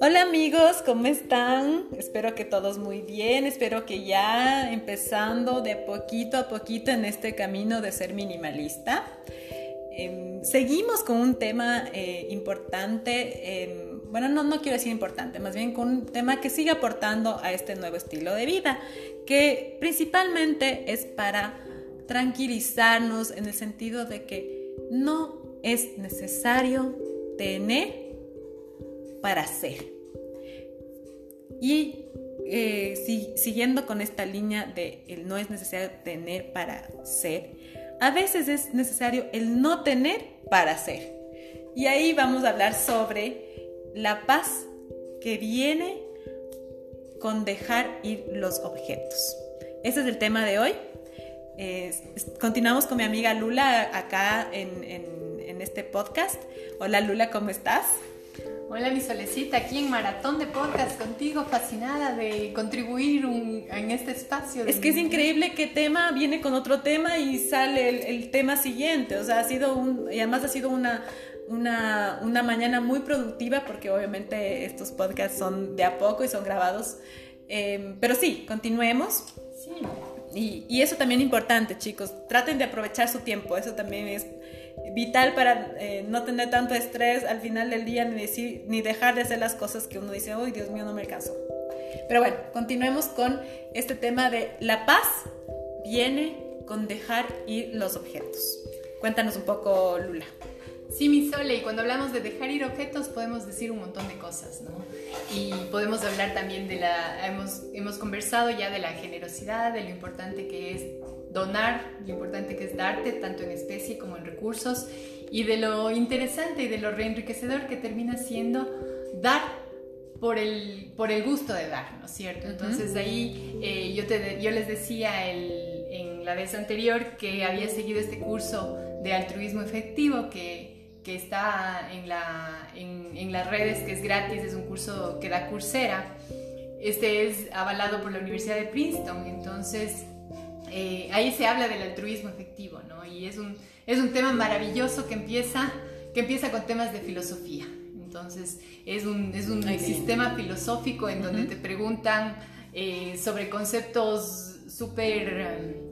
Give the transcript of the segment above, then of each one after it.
Hola amigos, ¿cómo están? Espero que todos muy bien, espero que ya empezando de poquito a poquito en este camino de ser minimalista. Em, seguimos con un tema eh, importante, em, bueno, no, no quiero decir importante, más bien con un tema que sigue aportando a este nuevo estilo de vida, que principalmente es para tranquilizarnos en el sentido de que no es necesario tener para ser. Y eh, siguiendo con esta línea de el no es necesario tener para ser, a veces es necesario el no tener para ser. Y ahí vamos a hablar sobre la paz que viene con dejar ir los objetos. Ese es el tema de hoy. Continuamos con mi amiga Lula acá en, en este podcast. Hola Lula, ¿cómo estás? Hola mi solecita, aquí en Maratón de Podcast contigo, fascinada de contribuir en este espacio. Es que es increíble que tema viene con otro tema y sale el, tema siguiente, o sea, ha sido un, y además ha sido una, una, una, mañana muy productiva porque obviamente estos podcasts son de a poco y son grabados, em, pero sí, continuemos. Sí. Y, y eso también es importante, chicos, traten de aprovechar su tiempo, eso también es vital para eh, no tener tanto estrés al final del día ni, decir, ni dejar de hacer las cosas que uno dice, uy, Dios mío, no me alcanzó. Pero bueno, continuemos con este tema de la paz viene con dejar ir los objetos. Cuéntanos un poco, Lula. Sí, mi Sole, y cuando hablamos de dejar ir objetos podemos decir un montón de cosas, ¿no? Y podemos hablar también de la, hemos, hemos conversado ya de la generosidad, de lo importante que es donar, lo importante que es darte, tanto en especie como en recursos, y de lo interesante y de lo reenriquecedor que termina siendo dar por el, por el gusto de dar, ¿no es cierto? Entonces ahí eh, yo, te, yo les decía en la vez anterior que había seguido este curso de altruismo efectivo que, que está en, la, en, en, las redes, que es gratis, es un curso que da Coursera. Este es avalado por la Universidad de Princeton, entonces eh, ahí se habla del altruismo efectivo, ¿no? Y es un, es un tema maravilloso que empieza, que empieza con temas de filosofía. Entonces, es un, es un sistema filosófico en donde te preguntan eh, sobre conceptos súper...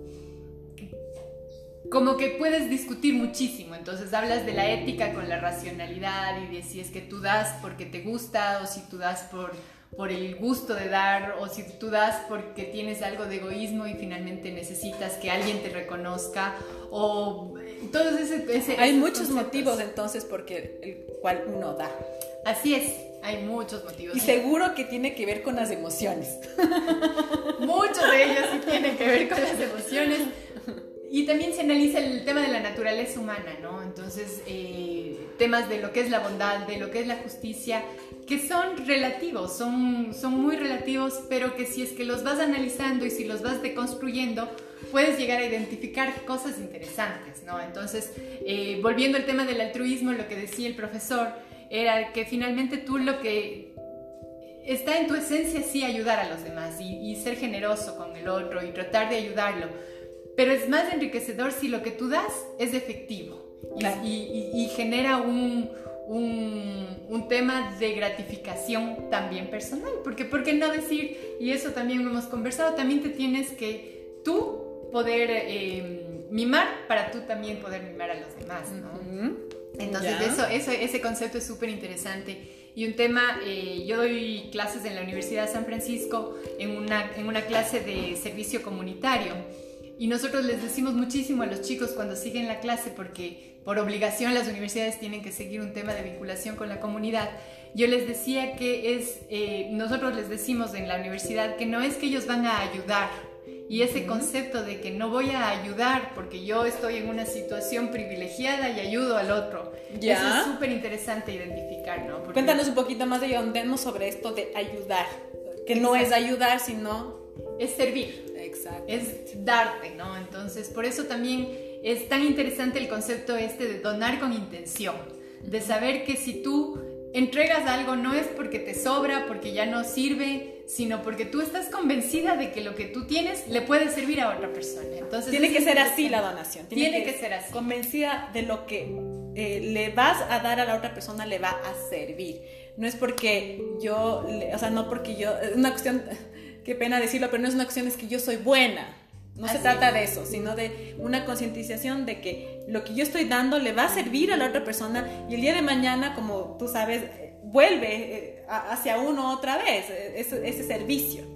como que puedes discutir muchísimo. Entonces, hablas de la ética con la racionalidad y de si es que tú das porque te gusta o si tú das por por el gusto de dar o si tú das porque tienes algo de egoísmo y finalmente necesitas que alguien te reconozca o todo ese... hay muchos motivos entonces porque el cual uno da. Así es, hay muchos motivos. Y seguro que tiene que ver con las emociones. Muchos de ellos sí tienen que ver con las emociones. Y también se analiza el tema de la naturaleza humana, ¿no? Entonces, eh, temas de lo que es la bondad, de lo que es la justicia, que son relativos, son, son muy relativos, pero que si es que los vas analizando y si los vas deconstruyendo, puedes llegar a identificar cosas interesantes, ¿no? Entonces, eh, volviendo al tema del altruismo, lo que decía el profesor era que finalmente tú lo que está en tu esencia sí ayudar a los demás y, ser generoso con el otro y tratar de ayudarlo, pero es más enriquecedor si lo que tú das es efectivo y genera un un, tema de gratificación también personal, porque ¿por qué no decir, y eso también hemos conversado, también te tienes que tú poder eh, mimar para tú también poder mimar a los demás, ¿no? Entonces eso, eso, ese concepto es súper interesante. Y un tema, eh, yo doy clases en la Universidad de San Francisco en una, en una clase de servicio comunitario. Y nosotros les decimos muchísimo a los chicos cuando siguen la clase, porque por obligación las universidades tienen que seguir un tema de vinculación con la comunidad. Yo les decía que es, eh, nosotros les decimos en la universidad que no es que ellos van a ayudar, y ese concepto de que no voy a ayudar porque yo estoy en una situación privilegiada y ayudo al otro. ¿Ya? Eso es súper interesante identificar, ¿no? Cuéntanos un poquito más de ahondemos sobre esto de ayudar, que no es ayudar, sino... Es servir. Es darte, ¿no? Entonces, por eso también es tan interesante el concepto este de donar con intención, de saber que si tú entregas algo no es porque te sobra, porque ya no sirve, sino porque tú estás convencida de que lo que tú tienes le puede servir a otra persona. Entonces, tiene que ser así la donación. Tiene, que, ser así. Convencida de lo que eh, le vas a dar a la otra persona le va a servir. No es porque yo, o sea, no porque yo, es una cuestión, qué pena decirlo, pero no es una cuestión, es que yo soy buena. No se trata de eso, sino de una concientización de que lo que yo estoy dando le va a servir a la otra persona y el día de mañana, como tú sabes, vuelve eh, hacia uno otra vez, eh, ese, ese servicio.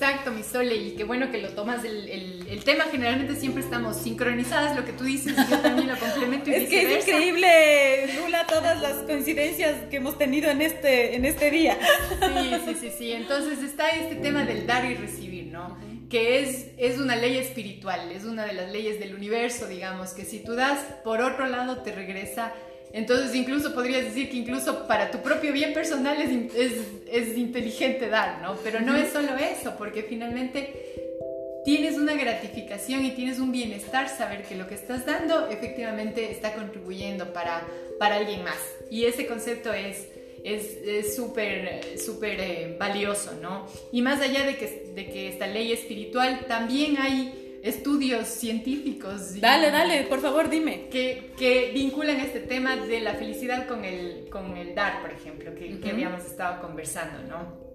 Exacto, mi Sole, y qué bueno que lo tomas. El, el, tema generalmente siempre estamos sincronizadas, lo que tú dices, yo también lo complemento. Y es que es increíble, Lula, todas las coincidencias que hemos tenido en este, en este día. Sí, sí, sí, sí. Entonces está este tema del dar y recibir, ¿no? Que es, es una ley espiritual, es una de las leyes del universo, digamos, que si tú das, por otro lado te regresa entonces incluso podrías decir que incluso para tu propio bien personal es, es, es inteligente dar, ¿no? Pero no es solo eso, porque finalmente tienes una gratificación y tienes un bienestar saber que lo que estás dando efectivamente está contribuyendo para, para alguien más. Y ese concepto es es súper súper eh, valioso, ¿no? Y más allá de que, de que esta ley espiritual, también hay estudios científicos. Dale, dale, por favor, dime. Que, que, vinculan este tema de la felicidad con el, con el dar, por ejemplo, que, que habíamos estado conversando, ¿no?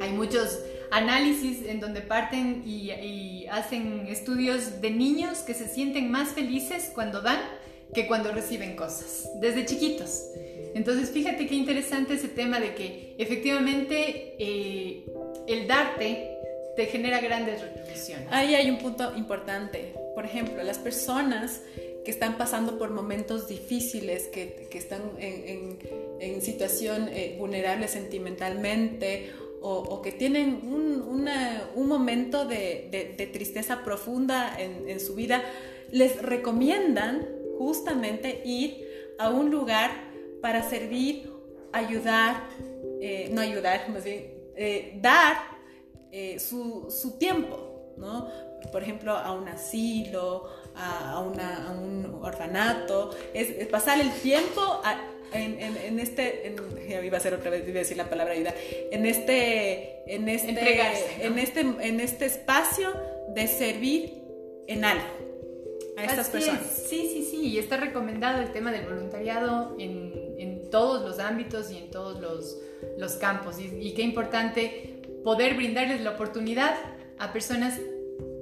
Hay muchos análisis en donde parten y, y, hacen estudios de niños que se sienten más felices cuando dan que cuando reciben cosas, desde chiquitos. Entonces, fíjate qué interesante ese tema de que efectivamente eh, el darte te genera grandes retribuciones. Ahí hay un punto importante. Por ejemplo, las personas que están pasando por momentos difíciles, que, están en, en, situación eh, vulnerable sentimentalmente o, que tienen un, momento de, tristeza profunda en, en, su vida, les recomiendan justamente ir a un lugar para servir, ayudar, eh, no ayudar, más bien, eh, dar eh, su, su, tiempo, ¿no? Por ejemplo, a un asilo, a, una, a un orfanato, es, pasar el tiempo en, en, este, iba a ser otra vez, iba a decir la palabra ayuda, en este, en este, en este, en este espacio de servir en algo a estas personas. Sí, sí, sí, y está recomendado el tema del voluntariado en, en todos los ámbitos y en todos los, los campos. Y, y, qué importante poder brindarles la oportunidad a personas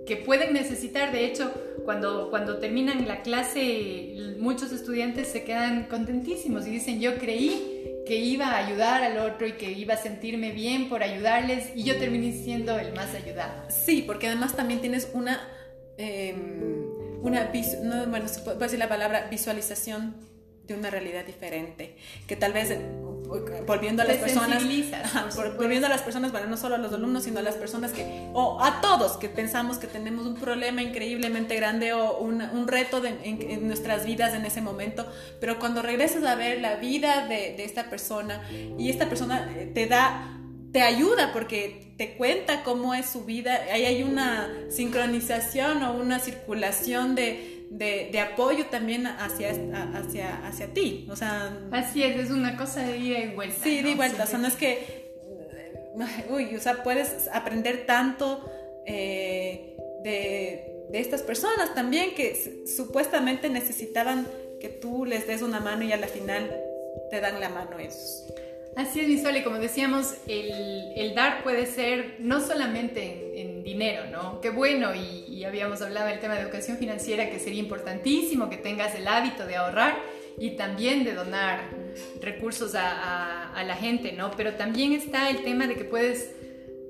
que pueden necesitar. De hecho, cuando, cuando terminan la clase, muchos estudiantes se quedan contentísimos y dicen, yo creí que iba a ayudar al otro y que iba a sentirme bien por ayudarles y yo terminé siendo el más ayudado. Sí, porque además también tienes una, eh, una no, bueno, se puede decir la palabra visualización de una realidad diferente, que tal vez volviendo a las personas, volviendo a las personas, bueno, no solo a los alumnos, sino a las personas que, o a todos que pensamos que tenemos un problema increíblemente grande o un, un reto en, nuestras vidas en ese momento, pero cuando regresas a ver la vida de, de esta persona y esta persona eh, te da te ayuda porque te cuenta cómo es su vida, ahí hay una sincronización o una circulación de, de, apoyo también hacia, hacia, hacia ti. O sea, Así es, es una cosa de ida y vuelta. Sí, de vuelta. O sea, no es que. Uy, o sea, puedes aprender tanto eh, de, de, estas personas también que supuestamente necesitaban que tú les des una mano y a la final te dan la mano ellos. Así es, mi como decíamos, el, el, dar puede ser no solamente en, dinero, ¿no? Qué bueno, y, habíamos hablado del tema de educación financiera, que sería importantísimo que tengas el hábito de ahorrar y también de donar recursos a, la gente, ¿no? Pero también está el tema de que puedes,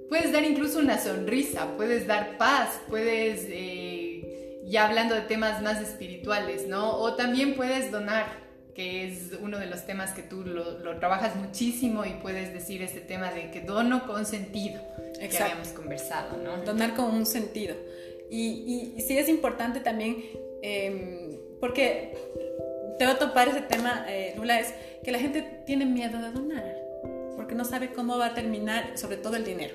puedes dar incluso una sonrisa, puedes dar paz, puedes, eh, ya hablando de temas más espirituales, ¿no? O también puedes donar que es uno de los temas que tú lo, trabajas muchísimo y puedes decir este tema de que dono con sentido, que habíamos conversado, ¿no? Donar con un sentido. Y, y, sí es importante también, em, porque te va a topar ese tema, eh, Lula, es que la gente tiene miedo de donar, porque no sabe cómo va a terminar, sobre todo el dinero.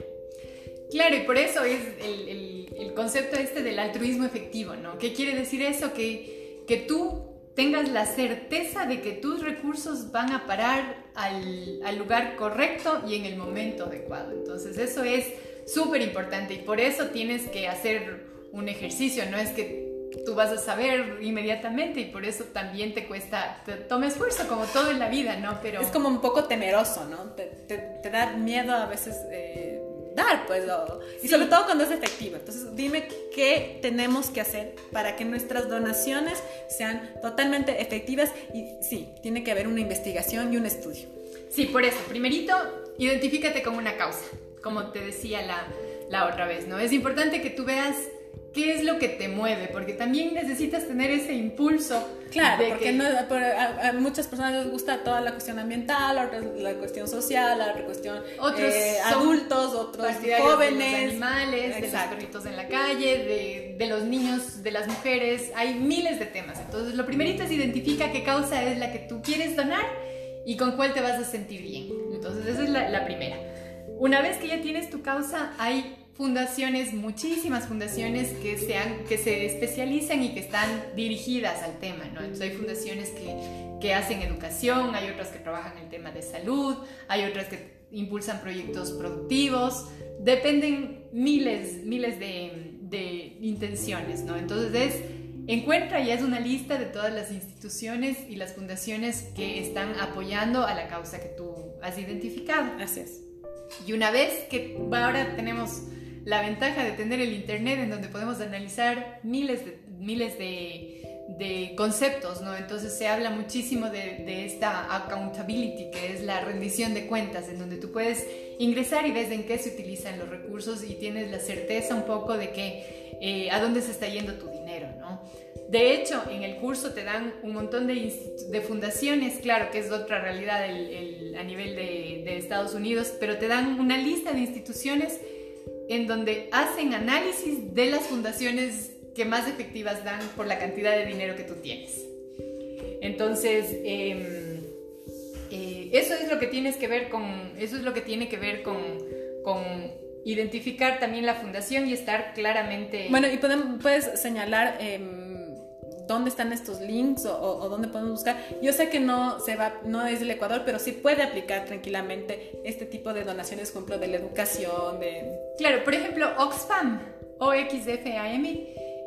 Claro, y por eso es el, el, el concepto este del altruismo efectivo, ¿no? ¿Qué quiere decir eso? Que, que tú tengas la certeza de que tus recursos van a parar al, al lugar correcto y en el momento adecuado. Entonces eso es súper importante y por eso tienes que hacer un ejercicio, no es que tú vas a saber inmediatamente y por eso también te cuesta, te toma esfuerzo como todo en la vida, ¿no? Pero... Es como un poco temeroso, ¿no? Te, te, da miedo a veces eh, dar, pues, y sobre todo cuando es efectivo. Entonces, dime qué tenemos que hacer para que nuestras donaciones sean totalmente efectivas y sí, tiene que haber una investigación y un estudio. Sí, por eso, primerito, identifícate con una causa, como te decía la, la otra vez, ¿no? Es importante que tú veas qué es lo que te mueve, porque también necesitas tener ese impulso. Claro, porque a, muchas personas les gusta toda la cuestión ambiental, la cuestión social, la cuestión otros eh, adultos, otros jóvenes, de los animales, de los perritos en la calle, de, de, los niños, de las mujeres, hay miles de temas. Entonces, lo primerito es identifica qué causa es la que tú quieres donar y con cuál te vas a sentir bien. Entonces, esa es la, la primera. Una vez que ya tienes tu causa, hay fundaciones, muchísimas fundaciones que se, que se especializan y que están dirigidas al tema, ¿no? Entonces hay fundaciones que, que hacen educación, hay otras que trabajan el tema de salud, hay otras que impulsan proyectos productivos, dependen miles, miles de, de intenciones, ¿no? Entonces es, encuentra y es una lista de todas las instituciones y las fundaciones que están apoyando a la causa que tú has identificado. Así es. Y una vez que ahora tenemos la ventaja de tener el Internet en donde podemos analizar miles de, miles de, de conceptos, ¿no? Entonces se habla muchísimo de, de, esta accountability, que es la rendición de cuentas, en donde tú puedes ingresar y ves en qué se utilizan los recursos y tienes la certeza un poco de que eh, a dónde se está yendo tu dinero, ¿no? De hecho, en el curso te dan un montón de, de fundaciones, claro que es otra realidad el, a nivel de, de Estados Unidos, pero te dan una lista de instituciones en donde hacen análisis de las fundaciones que más efectivas dan por la cantidad de dinero que tú tienes. Entonces, em, eh, eso es lo que tienes que ver con, eso es lo que tiene que ver con, identificar también la fundación y estar claramente. Bueno, y puedes señalar em, dónde están estos links o, dónde podemos buscar. Yo sé que no se va, no es del Ecuador, pero sí puede aplicar tranquilamente este tipo de donaciones, por ejemplo, de la educación, de... Claro, por ejemplo, Oxfam, OXFAM,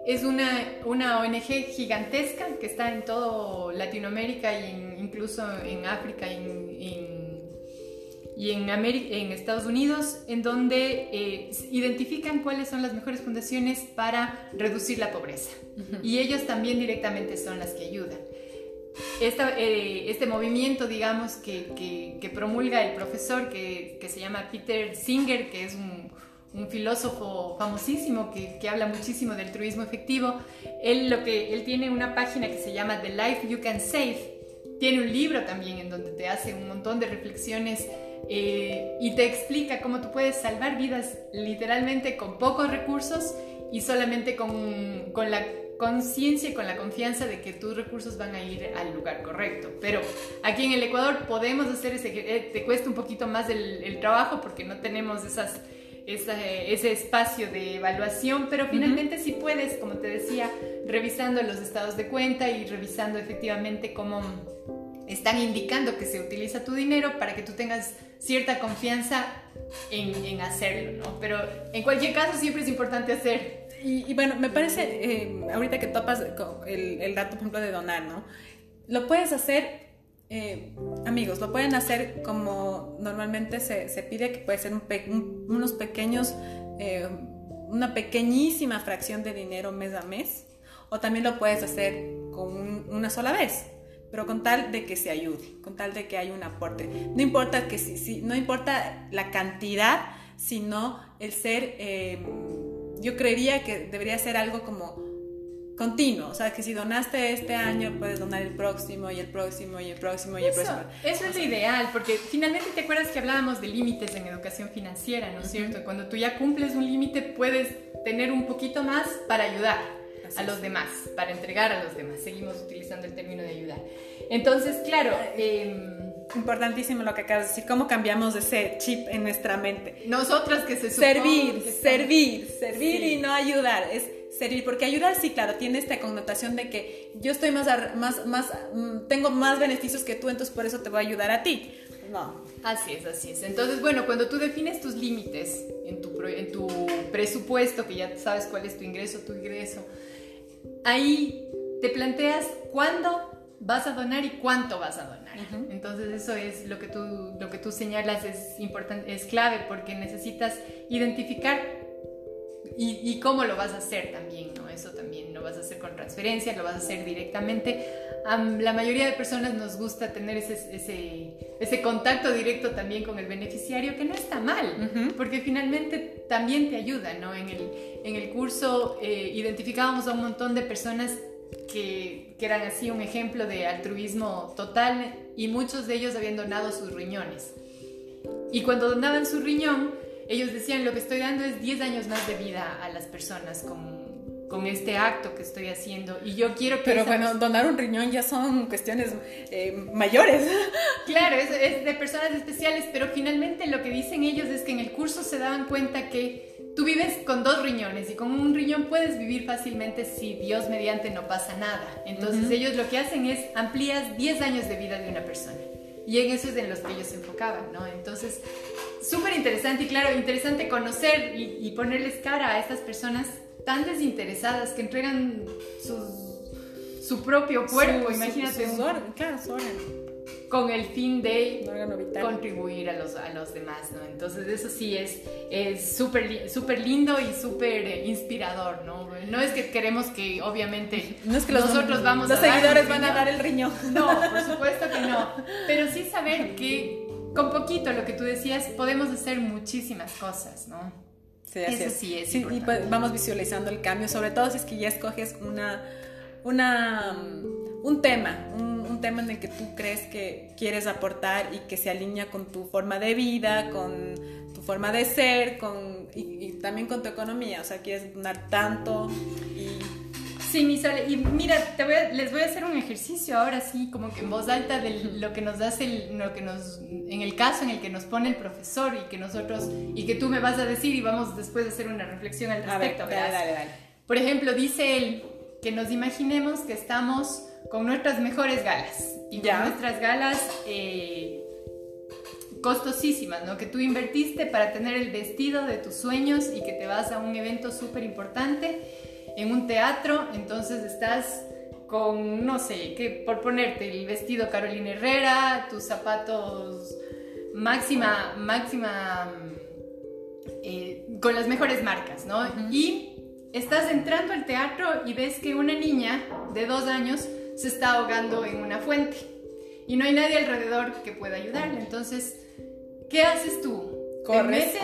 es una, una ONG gigantesca que está en todo Latinoamérica e incluso en África y en y en, en Estados Unidos, en donde eh, identifican cuáles son las mejores fundaciones para reducir la pobreza. Y ellos también directamente son las que ayudan. Eh, este movimiento, digamos, que, que, promulga el profesor que, que, se llama Peter Singer, que es un, un filósofo famosísimo que, que, habla muchísimo del altruismo efectivo, él, lo que, él tiene una página que se llama The Life You Can Save. Tiene un libro también en donde te hace un montón de reflexiones eh, y te explica cómo tú puedes salvar vidas literalmente con pocos recursos y solamente con, con la conciencia y con la confianza de que tus recursos van a ir al lugar correcto. Pero aquí en el Ecuador podemos hacer ese, eh, te cuesta un poquito más el, el trabajo porque no tenemos esas, ese espacio de evaluación, pero finalmente sí puedes, como te decía, revisando los estados de cuenta y revisando efectivamente cómo están indicando que se utiliza tu dinero para que tú tengas cierta confianza en, hacerlo, ¿no? Pero en cualquier caso siempre es importante hacer. Y, bueno, me parece, eh, ahorita que topas el, el, dato, por ejemplo, de donar, ¿no? Lo puedes hacer, eh, amigos, lo pueden hacer como normalmente se, se pide, que puede ser unos pequeños, eh, una pequeñísima fracción de dinero mes a mes, o también lo puedes hacer con una sola vez pero con tal de que se ayude, con tal de que haya un aporte. No importa, que si, no importa la cantidad, sino el ser, eh, yo creería que debería ser algo como continuo, o sea, que si donaste este año, puedes donar el próximo y el próximo y el próximo y el próximo. Eso es lo ideal, porque finalmente te acuerdas que hablábamos de límites en educación financiera, ¿no es cierto? Cuando tú ya cumples un límite, puedes tener un poquito más para ayudar a los demás, para entregar a los demás. Seguimos utilizando el término de ayudar. Entonces, claro, em, importantísimo lo que acabas de decir, cómo cambiamos ese chip en nuestra mente. Nosotras que se Servir, servir, servir y no ayudar. Es servir, porque ayudar sí, claro, tiene esta connotación de que yo estoy más, más, más, mm, tengo más beneficios que tú, entonces por eso te voy a ayudar a ti. No. Así es, así es. Entonces, bueno, cuando tú defines tus límites en tu, en tu presupuesto, que ya sabes cuál es tu ingreso, tu ingreso, ahí te planteas cuándo vas a donar y cuánto vas a donar. Entonces eso es lo que tú, lo que tú señalas es importante, es clave porque necesitas identificar y, cómo lo vas a hacer también, ¿no? Eso también lo vas a hacer con transferencia, lo vas a hacer directamente. la mayoría de personas nos gusta tener ese, ese, ese, contacto directo también con el beneficiario, que no está mal, porque finalmente también te ayuda, ¿no? En el, en el curso eh, identificábamos a un montón de personas que, que, eran así un ejemplo de altruismo total y muchos de ellos habían donado sus riñones. Y cuando donaban su riñón, ellos decían, lo que estoy dando es 10 años más de vida a las personas con, con este acto que estoy haciendo. Y yo quiero que... Pero bueno, donar un riñón ya son cuestiones eh, mayores. Claro, es, es, de personas especiales, pero finalmente lo que dicen ellos es que en el curso se daban cuenta que tú vives con dos riñones y con un riñón puedes vivir fácilmente si Dios mediante no pasa nada. Entonces ellos lo que hacen es amplías 10 años de vida de una persona. Y en eso es en los que ellos se enfocaban, ¿no? Entonces, súper interesante y claro, interesante conocer y, ponerles cara a estas personas tan desinteresadas que entregan su propio cuerpo, imagínate. claro, su con el fin de contribuir a los, a los demás, ¿no? Entonces eso sí es súper super lindo y súper eh, inspirador, ¿no? No es que queremos que obviamente no es que nosotros vamos los seguidores van a dar el riñón. No, por supuesto que no. Pero sí saber que con poquito, lo que tú decías, podemos hacer muchísimas cosas, ¿no? Sí, Eso sí es. Sí, y pues vamos visualizando el cambio, sobre todo si es que ya escoges una, una, un tema, un tema en el que tú crees que quieres aportar y que se alinea con tu forma de vida, con tu forma de ser, con, y, también con tu economía. O sea, quieres donar tanto y... Sí, mi Y mira, te voy les voy a hacer un ejercicio ahora sí, como que en voz alta de lo que nos hace, lo que nos, en el caso en el que nos pone el profesor y que nosotros, y que tú me vas a decir y vamos después a hacer una reflexión al respecto. dale, dale, dale. Por ejemplo, dice él que nos imaginemos que estamos con nuestras mejores galas. Y con nuestras galas eh, costosísimas, ¿no? Que tú invertiste para tener el vestido de tus sueños y que te vas a un evento súper importante en un teatro, entonces estás con, no sé, que por ponerte el vestido Carolina Herrera, tus zapatos máxima, máxima, eh, con las mejores marcas, ¿no? Y estás entrando al teatro y ves que una niña de dos años se está ahogando en una fuente y no hay nadie alrededor que pueda ayudarle. Entonces, ¿qué haces tú? Corres.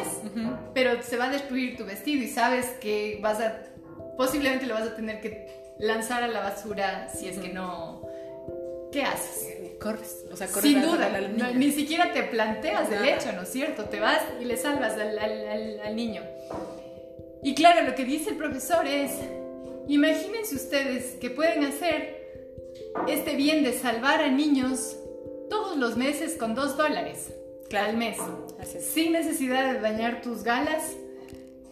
pero se va a destruir tu vestido y sabes que vas a, posiblemente lo vas a tener que lanzar a la basura si es que no... ¿Qué haces? Corres, o sea, corres Sin duda, ni siquiera te planteas el hecho, ¿no es cierto? Te vas y le salvas al niño. Y claro, lo que dice el profesor es, imagínense ustedes que pueden hacer este bien de salvar a niños todos los meses con dos dólares al mes, sin necesidad de dañar tus galas,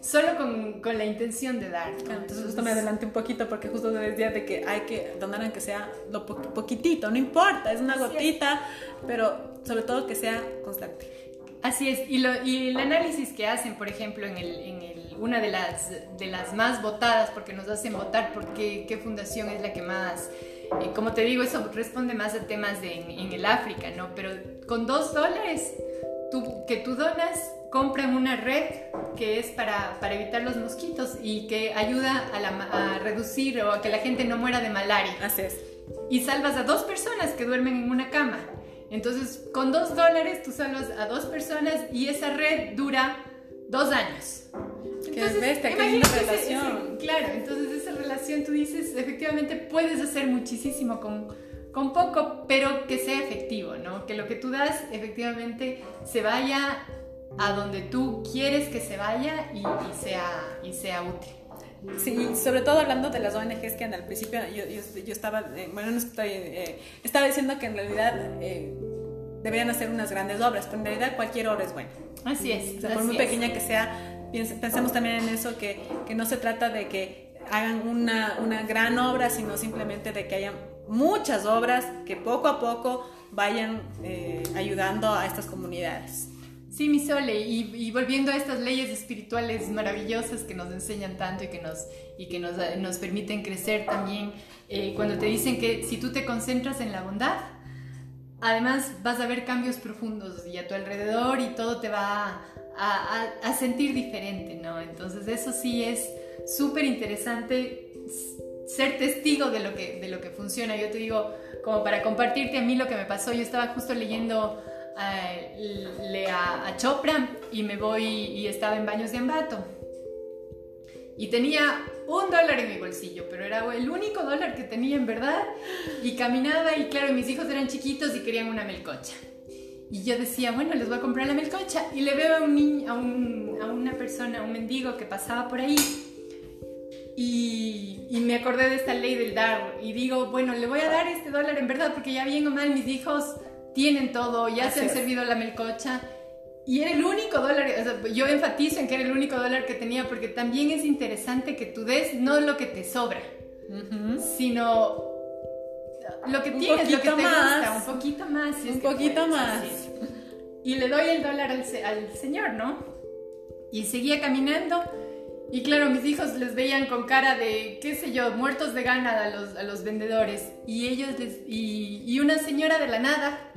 solo con, con la intención de dar. Entonces, justo me adelanté un poquito porque justo te decía de que hay que donar aunque sea lo poquitito, no importa, es una gotita, pero sobre todo que sea constante. Así es, y, lo, y el análisis que hacen, por ejemplo, en, el, en el, una de las, de las más votadas, porque nos hacen votar por qué, qué fundación es la que más como te digo, eso responde más a temas de, en, el África, ¿no? Pero con dos dólares tú, que tú donas, compran una red que es para, para evitar los mosquitos y que ayuda a, a, reducir o a que la gente no muera de malaria. Así es. Y salvas a dos personas que duermen en una cama. Entonces, con dos dólares tú salvas a dos personas y esa red dura dos años. Entonces, que una relación. claro, entonces esa relación tú dices, efectivamente puedes hacer muchísimo con, con poco, pero que sea efectivo, ¿no? Que lo que tú das efectivamente se vaya a donde tú quieres que se vaya y, sea, y sea útil. Sí, sobre todo hablando de las ONGs que al principio yo, yo, estaba, eh, bueno, no estoy, eh, estaba diciendo que en realidad eh, deberían hacer unas grandes obras, pero en realidad cualquier obra es buena. Así es. por muy pequeña que sea, pensemos también en eso, que, que no se trata de que hagan una, una gran obra, sino simplemente de que haya muchas obras que poco a poco vayan eh, ayudando a estas comunidades. Sí, mi Sole, y, volviendo a estas leyes espirituales maravillosas que nos enseñan tanto y que nos, y que nos, nos permiten crecer también, eh, cuando te dicen que si tú te concentras en la bondad, además vas a ver cambios profundos y a tu alrededor y todo te va a, a, sentir diferente, ¿no? Entonces eso sí es súper interesante ser testigo de lo, que, de lo que funciona. Yo te digo, como para compartirte a mí lo que me pasó, yo estaba justo leyendo a, a, Chopra y me voy y estaba en Baños de Ambato. Y tenía un dólar en mi bolsillo, pero era el único dólar que tenía en verdad. Y caminaba y claro, mis hijos eran chiquitos y querían una melcocha. Y yo decía, bueno, les voy a comprar la melcocha. Y le veo a, un niño, a, un, a una persona, a un mendigo que pasaba por ahí. Y, y, me acordé de esta ley del dar. Y digo, bueno, le voy a dar este dólar en verdad, porque ya bien o mal mis hijos tienen todo, ya se han servido la melcocha. Y era el único dólar, yo enfatizo en que era el único dólar que tenía porque también es interesante que tú des no lo que te sobra, sino lo que tienes, lo que te gusta, un poquito más. un poquito más. Y le doy el dólar al, al, señor, ¿no? Y seguía caminando. Y claro, mis hijos les veían con cara de, qué sé yo, muertos de gana a los, a los vendedores. Y ellos y, y una señora de la nada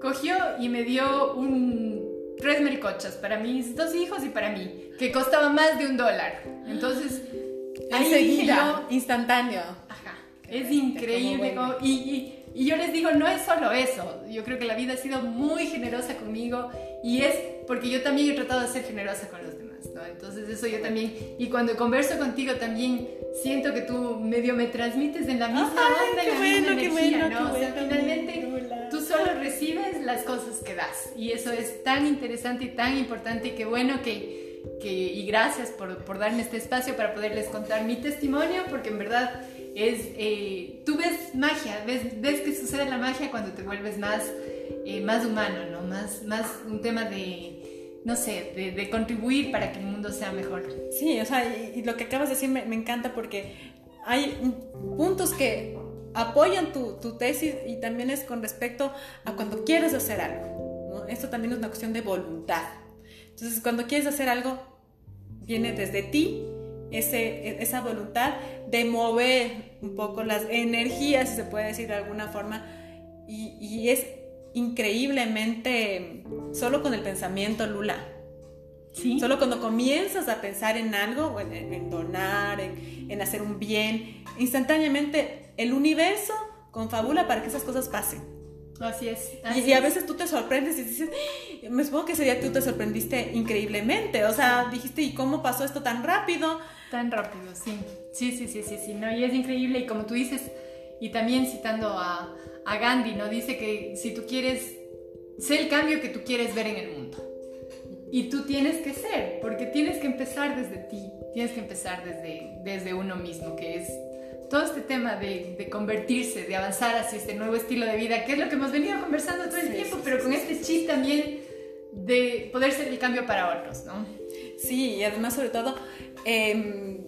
cogió y me dio un, tres melcochas para mis dos hijos y para mí, que costaba más de un dólar. Entonces, enseguida, instantáneo. Ajá, es increíble. y, y, yo les digo, no es solo eso. Yo creo que la vida ha sido muy generosa conmigo y es porque yo también he tratado de ser generosa con los demás. ¿no? Entonces eso yo también, y cuando converso contigo también siento que tú medio me transmites en la misma onda, en la misma energía, ¿no? o sea, finalmente tú solo recibes las cosas que das y eso es tan interesante y tan importante y qué bueno que, que y gracias por, por, darme este espacio para poderles contar mi testimonio porque en verdad es, eh, tú ves magia, ves, ves que sucede la magia cuando te vuelves más, eh, más humano, ¿no? Más, más un tema de, no sé, de, de, contribuir para que el mundo sea mejor. Sí, o sea, y, lo que acabas de decir me, me, encanta porque hay puntos que apoyan tu, tesis y también es con respecto a cuando quieres hacer algo. ¿no? Esto también es una cuestión de voluntad. Entonces, cuando quieres hacer algo, viene desde ti ese, esa voluntad de mover un poco las energías, si se puede decir de alguna forma, y es increíblemente solo con el pensamiento, Lula. ¿Sí? Solo cuando comienzas a pensar en algo, en, en donar, en, en, hacer un bien, instantáneamente el universo confabula para que esas cosas pasen. Así es. y, a veces tú te sorprendes y dices, me supongo que ese día tú te sorprendiste increíblemente. O sea, dijiste, ¿y cómo pasó esto tan rápido? Tan rápido, sí. Sí, sí, sí, sí, sí. No, y es increíble. Y como tú dices, y también citando a, a Gandhi, ¿no? Dice que si tú quieres, sé el cambio que tú quieres ver en el mundo. Y tú tienes que ser, porque tienes que empezar desde ti, tienes que empezar desde, desde uno mismo, que es todo este tema de, de, convertirse, de avanzar hacia este nuevo estilo de vida, que es lo que hemos venido conversando todo el sí, tiempo, sí, pero sí, con este chip también de poder ser el cambio para otros, ¿no? Sí, y además sobre todo, eh,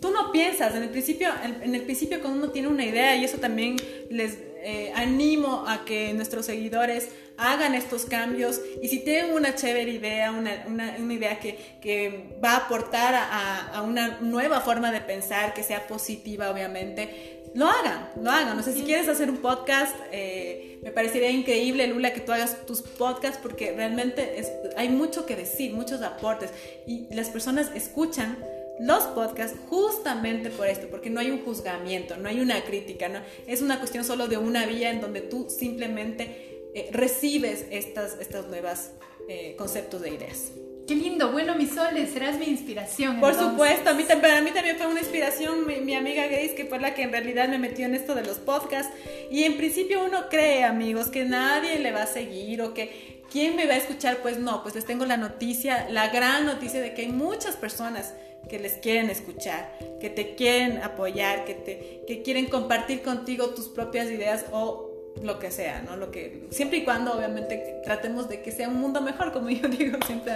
tú no piensas, en el principio, en, el principio cuando uno tiene una idea, y eso también les eh, animo a que nuestros seguidores hagan estos cambios y si tienen una chévere idea, una, una, una idea que, que, va a aportar a, a, una nueva forma de pensar, que sea positiva obviamente, lo hagan, lo hagan. No sé si quieres hacer un podcast, eh, me parecería increíble, Lula, que tú hagas tus podcasts porque realmente es, hay mucho que decir, muchos aportes y las personas escuchan los podcasts justamente por esto, porque no hay un juzgamiento, no hay una crítica, ¿no? es una cuestión solo de una vía en donde tú simplemente eh, recibes estas, estas nuevas eh, conceptos de ideas. Qué lindo, bueno, mi Sole, serás mi inspiración. Por entonces. supuesto, a mí, para mí también fue una inspiración mi, mi, amiga Grace, que fue la que en realidad me metió en esto de los podcasts. Y en principio uno cree, amigos, que nadie le va a seguir o que quién me va a escuchar. Pues no, pues les tengo la noticia, la gran noticia de que hay muchas personas que les quieren escuchar, que te quieren apoyar, que, te, que quieren compartir contigo tus propias ideas o lo que sea, ¿no? Lo que, siempre y cuando obviamente tratemos de que sea un mundo mejor, como yo digo siempre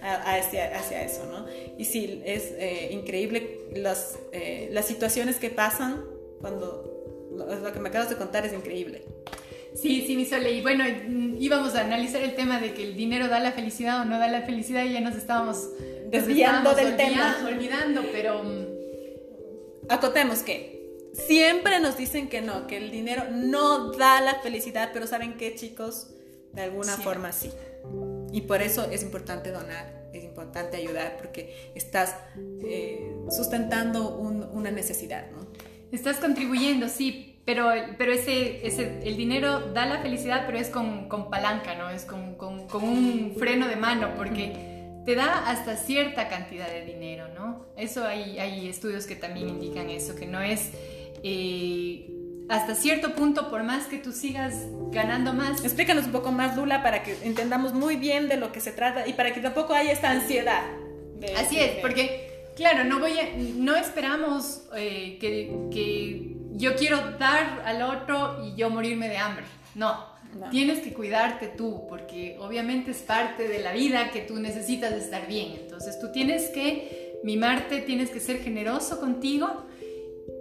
hacia, hacia, eso, ¿no? Y sí, es eh, increíble las, eh, las situaciones que pasan cuando lo, que me acabas de contar es increíble. Sí, sí, mi Sole. Y bueno, íbamos a analizar el tema de que el dinero da la felicidad o no da la felicidad y ya nos estábamos desviando del tema. Olvidando, pero... Mm, Acotemos que siempre nos dicen que no, que el dinero no da la felicidad, pero ¿saben qué, chicos? De alguna forma sí. Y por eso es importante donar, es importante ayudar, porque estás eh, sustentando una necesidad, ¿no? Estás contribuyendo, sí, pero, pero ese, ese, el dinero da la felicidad, pero es con, con palanca, ¿no? Es con, con, con, un freno de mano, porque te da hasta cierta cantidad de dinero, ¿no? Eso hay, hay estudios que también indican eso, que no es eh, hasta cierto punto, por más que tú sigas ganando más. Explícanos un poco más, Lula, para que entendamos muy bien de lo que se trata y para que tampoco haya esta ansiedad. Así es, porque Claro, no voy no esperamos eh, que, yo quiero dar al otro y yo morirme de hambre. No, tienes que cuidarte tú, porque obviamente es parte de la vida que tú necesitas estar bien. Entonces tú tienes que mimarte, tienes que ser generoso contigo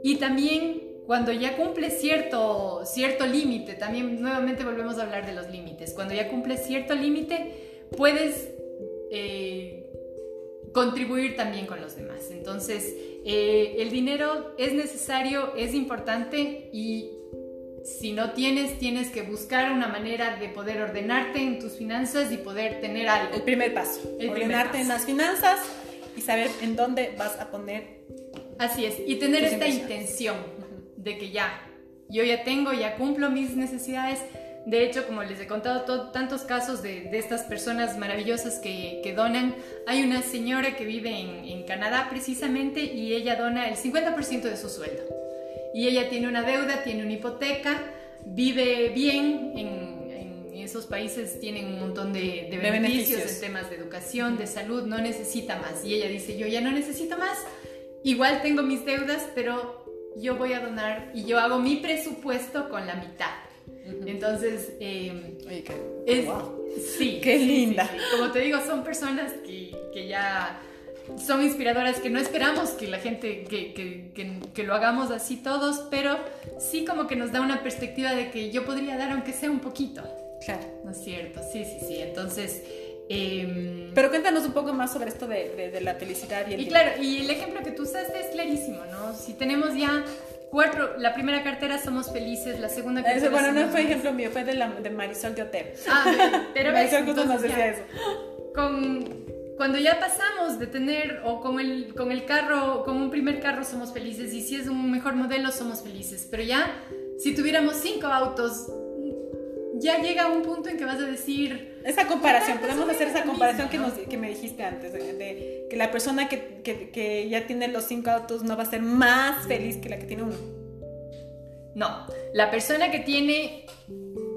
y también cuando ya cumples cierto, cierto límite, también nuevamente volvemos a hablar de los límites, cuando ya cumples cierto límite, puedes... Eh, contribuir también con los demás. Entonces, eh, el dinero es necesario, es importante y si no tienes, tienes que buscar una manera de poder ordenarte en tus finanzas y poder tener algo. El primer paso. El ordenarte en las finanzas y saber en dónde vas a poner. Así es, y tener esta intención de que ya, yo ya tengo, ya cumplo mis necesidades, de hecho, como les he contado tantos casos de, estas personas maravillosas que, donan, hay una señora que vive en, Canadá precisamente y ella dona el 50% de su sueldo. Y ella tiene una deuda, tiene una hipoteca, vive bien en, esos países tienen un montón de, beneficios, en temas de educación, de salud, no necesita más. Y ella dice, yo ya no necesito más, igual tengo mis deudas, pero yo voy a donar y yo hago mi presupuesto con la mitad. Entonces, eh, es, sí, qué linda. Como te digo, son personas que, que, ya son inspiradoras, que no esperamos que la gente, que, que, que, lo hagamos así todos, pero sí como que nos da una perspectiva de que yo podría dar aunque sea un poquito. Claro. ¿No es cierto? Sí, sí, sí. Entonces... Em, pero cuéntanos un poco más sobre esto de, de, la felicidad y el... Y claro, y el ejemplo que tú usaste es clarísimo, ¿no? Si tenemos ya Cuatro, la primera cartera somos felices, la segunda cartera. bueno, no fue ejemplo mío, fue de, la, de Marisol de Hotel. Ah, pero Marisol justo nos decía eso. Con, cuando ya pasamos de tener, o con el, con el carro, con un primer carro somos felices, y si es un mejor modelo somos felices, pero ya, si tuviéramos cinco autos, ya llega un punto en que vas a decir... Esa comparación, podemos hacer esa comparación que, nos, que me dijiste antes, de, que la persona que, que, que, ya tiene los cinco autos no va a ser más feliz que la que tiene uno. No, la persona que tiene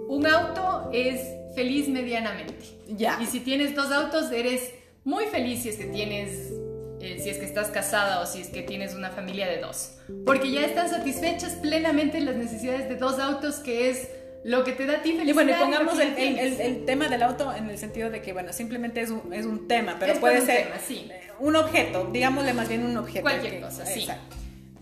un auto es feliz medianamente. Ya. Y si tienes dos autos, eres muy feliz si es que tienes eh, si es que estás casada o si es que tienes una familia de dos. Porque ya están satisfechas plenamente las necesidades de dos autos, que es lo que te da a ti felicidad. Y bueno, pongamos el, el, tema del auto en el sentido de que, bueno, simplemente es un, es un tema, pero puede ser sí. un objeto, digámosle más bien un objeto. Cualquier cosa, sí.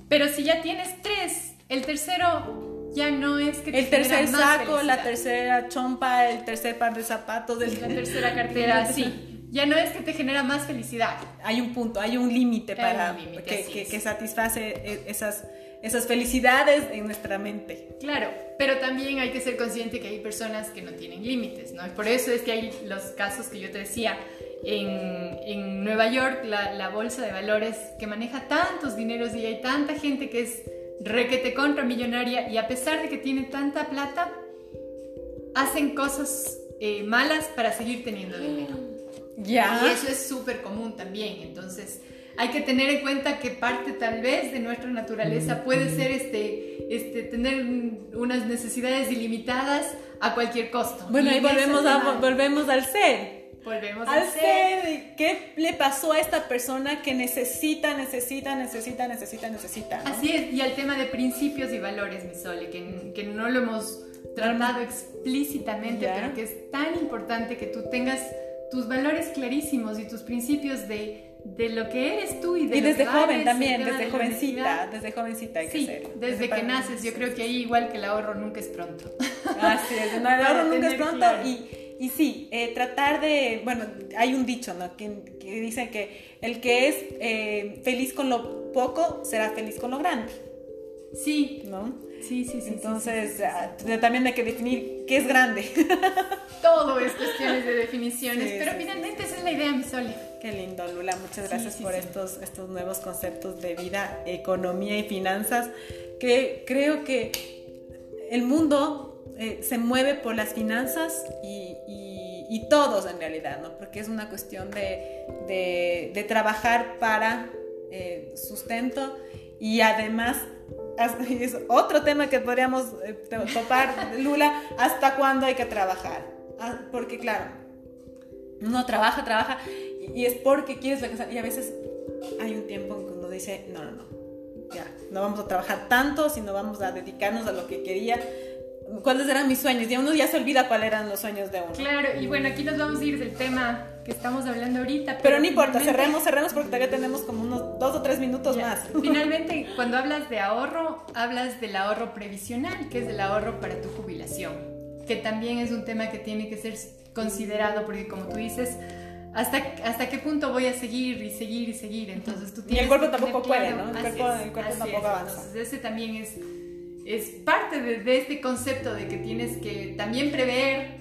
Pero si ya tienes tres, el tercero ya no es que te El tercer saco, la tercera chompa, el tercer par de zapatos, la tercera cartera, sí. Ya no es que te genera más felicidad. Hay un punto, hay un límite para que, que, que satisface e, esas esas felicidades en nuestra mente. Claro, pero también hay que ser consciente que hay personas que no tienen límites, ¿no? Por eso es que hay los casos que yo te decía, en, en Nueva York, la, la, bolsa de valores que maneja tantos dineros y hay tanta gente que es requete contra millonaria y a pesar de que tiene tanta plata, hacen cosas eh, malas para seguir teniendo dinero. Ya. Y eso es súper común también. Entonces, hay que tener en cuenta que parte tal vez de nuestra naturaleza puede ser este, este, tener unas necesidades ilimitadas a cualquier costo. Bueno, ahí volvemos, a, volvemos al ser. Volvemos al, ser. ¿Qué le pasó a esta persona que necesita, necesita, necesita, necesita, necesita? Así es, y al tema de principios y valores, mi Sole, que, que no lo hemos tratado explícitamente, pero que es tan importante que tú tengas tus valores clarísimos y tus principios de, de lo que eres tú y de y lo desde que joven también, desde de jovencita, desde jovencita hay que Sí, ser. desde que naces, yo creo que ahí igual que el ahorro nunca es pronto. Así es, el ahorro nunca es pronto claro. y, y sí, eh, tratar de, bueno, hay un dicho, ¿no? Que, que dice que el que es eh, feliz con lo poco será feliz con lo grande, Sí, ¿no? sí, sí, sí. Entonces, ah, también hay que definir qué es grande. todo es cuestiones de definiciones, pero finalmente esa es la idea, mi Sole. Qué lindo, Lula. Muchas gracias sí, por sí. Estos, estos nuevos conceptos de vida, economía y finanzas, que creo que el mundo eh, se mueve por las finanzas y, y- y todos en realidad, ¿no? Porque es una cuestión de, de- de trabajar para eh, sustento y además... Es otro tema que podríamos eh, to- topar, Lula, hasta cuándo hay que trabajar. Ah, Porque claro, uno trabaja, trabaja y, es porque quieres la casa. Y a veces hay un tiempo en que uno dice, no, no, no, ya, no vamos a trabajar tanto, sino vamos a dedicarnos a lo que quería. ¿Cuáles eran mis sueños? Y uno ya se olvida cuáles eran los sueños de uno. Claro, y bueno, aquí nos vamos a ir del tema que estamos hablando ahorita. Pero no importa, cerremos, cerremos porque todavía tenemos como unos dos o tres minutos Ya. más. Finalmente, cuando hablas de ahorro, hablas del ahorro previsional, que es el ahorro para tu jubilación, que también es un tema que tiene que ser considerado, porque como tú dices, ¿hasta, hasta qué punto voy a seguir y seguir y seguir? Entonces tú Y el tienes cuerpo tampoco puede, claro- ¿no? El cuerpo- es, el cuerpo tampoco es. avanza. Entonces ese también es, es parte de, de este concepto de que tienes que también prever,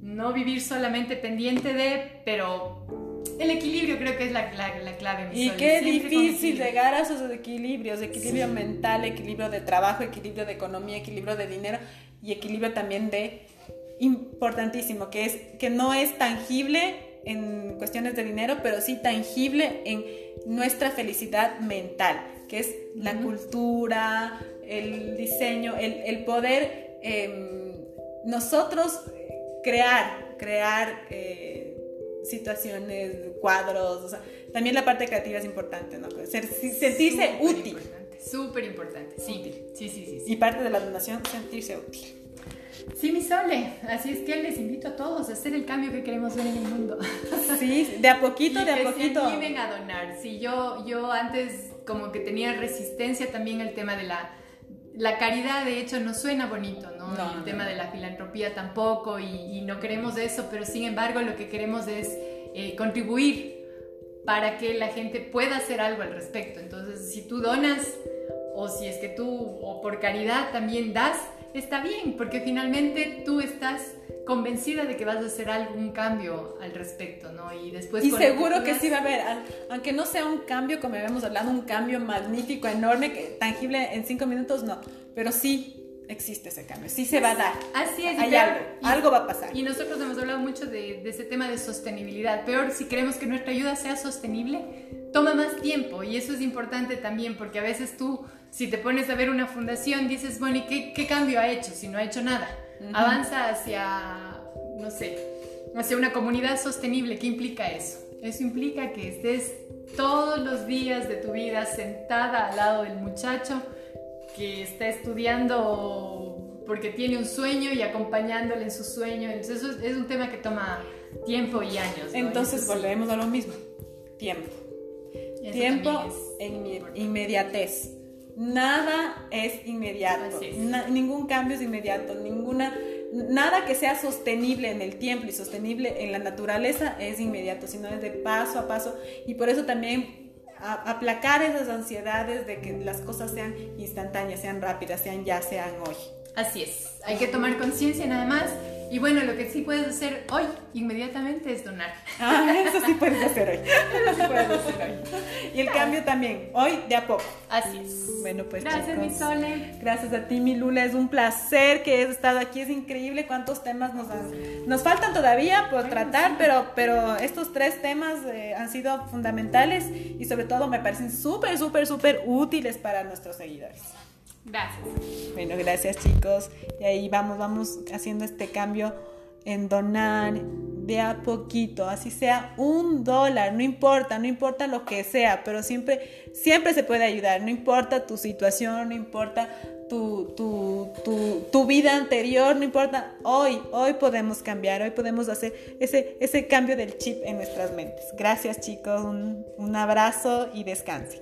no vivir solamente pendiente de, pero el equilibrio creo que es la, la- la clave. mi Y Sol, qué siempre difícil llegar a esos equilibrios, equilibrio mental, equilibrio de trabajo, equilibrio de economía, equilibrio de dinero y equilibrio también de importantísimo, que es que no es tangible en cuestiones de dinero, pero sí tangible en nuestra felicidad mental, que es la cultura, el diseño, el, el poder em, nosotros crear, crear eh, situaciones, cuadros, o sea, también la parte creativa es importante, ¿no? Ser- sentirse Súper útil. importante, Súper importante, sí. Sí, sí, sí. sí. Y parte de la donación, sentirse útil. Sí, mi Sole. Así es que les invito a todos a hacer el cambio que queremos ver en el mundo. Sí, de a poquito, Y de a que poquito. se animen a donar. Sí, yo, yo antes como que tenía resistencia también al tema de la... La caridad, de hecho, no suena bonito, ¿no? No, el no, tema no. de la filantropía tampoco, y, y no queremos eso, pero sin embargo lo que queremos es eh, contribuir para que la gente pueda hacer algo al respecto. Entonces, si tú donas, o si es que tú, o por caridad también das, está bien, porque finalmente tú estás convencida de que vas a hacer algún cambio al respecto, ¿no? Y después... Y seguro que das- sí va a haber, aunque no sea un cambio, como habíamos hablado, un cambio magnífico, enorme, que, tangible en cinco minutos, no. Pero sí existe ese cambio, sí se va a dar. Así es, Hay claro, algo, y- algo va a pasar. Y nosotros hemos hablado mucho de, de ese tema de sostenibilidad. Peor, si queremos que nuestra ayuda sea sostenible, toma más tiempo. Y eso es importante también, porque a veces tú, si te pones a ver una fundación, dices, bueno, ¿y qué, qué cambio ha hecho si no ha hecho nada? Avanza hacia, no sé, hacia una comunidad sostenible. ¿Qué implica eso? Eso implica que estés todos los días de tu vida sentada al lado del muchacho que está estudiando porque tiene un sueño y acompañándole en su sueño. Entonces eso es, es un tema que toma tiempo y años. ¿no? Entonces volvemos a lo mismo. Tiempo. Tiempo en importante. inmediatez. Nada es inmediato. Así es. Na- ningún cambio es inmediato. Ninguna, nada que sea sostenible en el tiempo y sostenible en la naturaleza es inmediato, sino es de paso a paso. Y por eso también a- aplacar esas ansiedades de que las cosas sean instantáneas, sean rápidas, sean ya, sean hoy. Así es. Hay que tomar conciencia nada más. Y bueno, lo que sí puedes hacer hoy, inmediatamente, es donar. Ah, eso sí puedes hacer hoy. Eso sí puedes hacer hoy. Y el cambio también, hoy de a poco. Así es. Bueno, pues Gracias, mi Sole. Gracias a ti, mi Lula. Es un placer que hayas estado aquí. Es increíble cuántos temas nos Nos faltan todavía por tratar, pero, pero estos tres temas eh, han sido fundamentales y sobre todo me parecen súper, súper, súper útiles para nuestros seguidores. Gracias. Bueno, gracias chicos. Y ahí vamos, vamos haciendo este cambio en donar de a poquito, así sea un dólar, no importa, no importa lo que sea, pero siempre, siempre se puede ayudar, no importa tu situación, no importa tu, tu, tu, tu, vida anterior, no importa, hoy, hoy podemos cambiar, hoy podemos hacer ese, ese cambio del chip en nuestras mentes. Gracias chicos, un, un abrazo y descansen.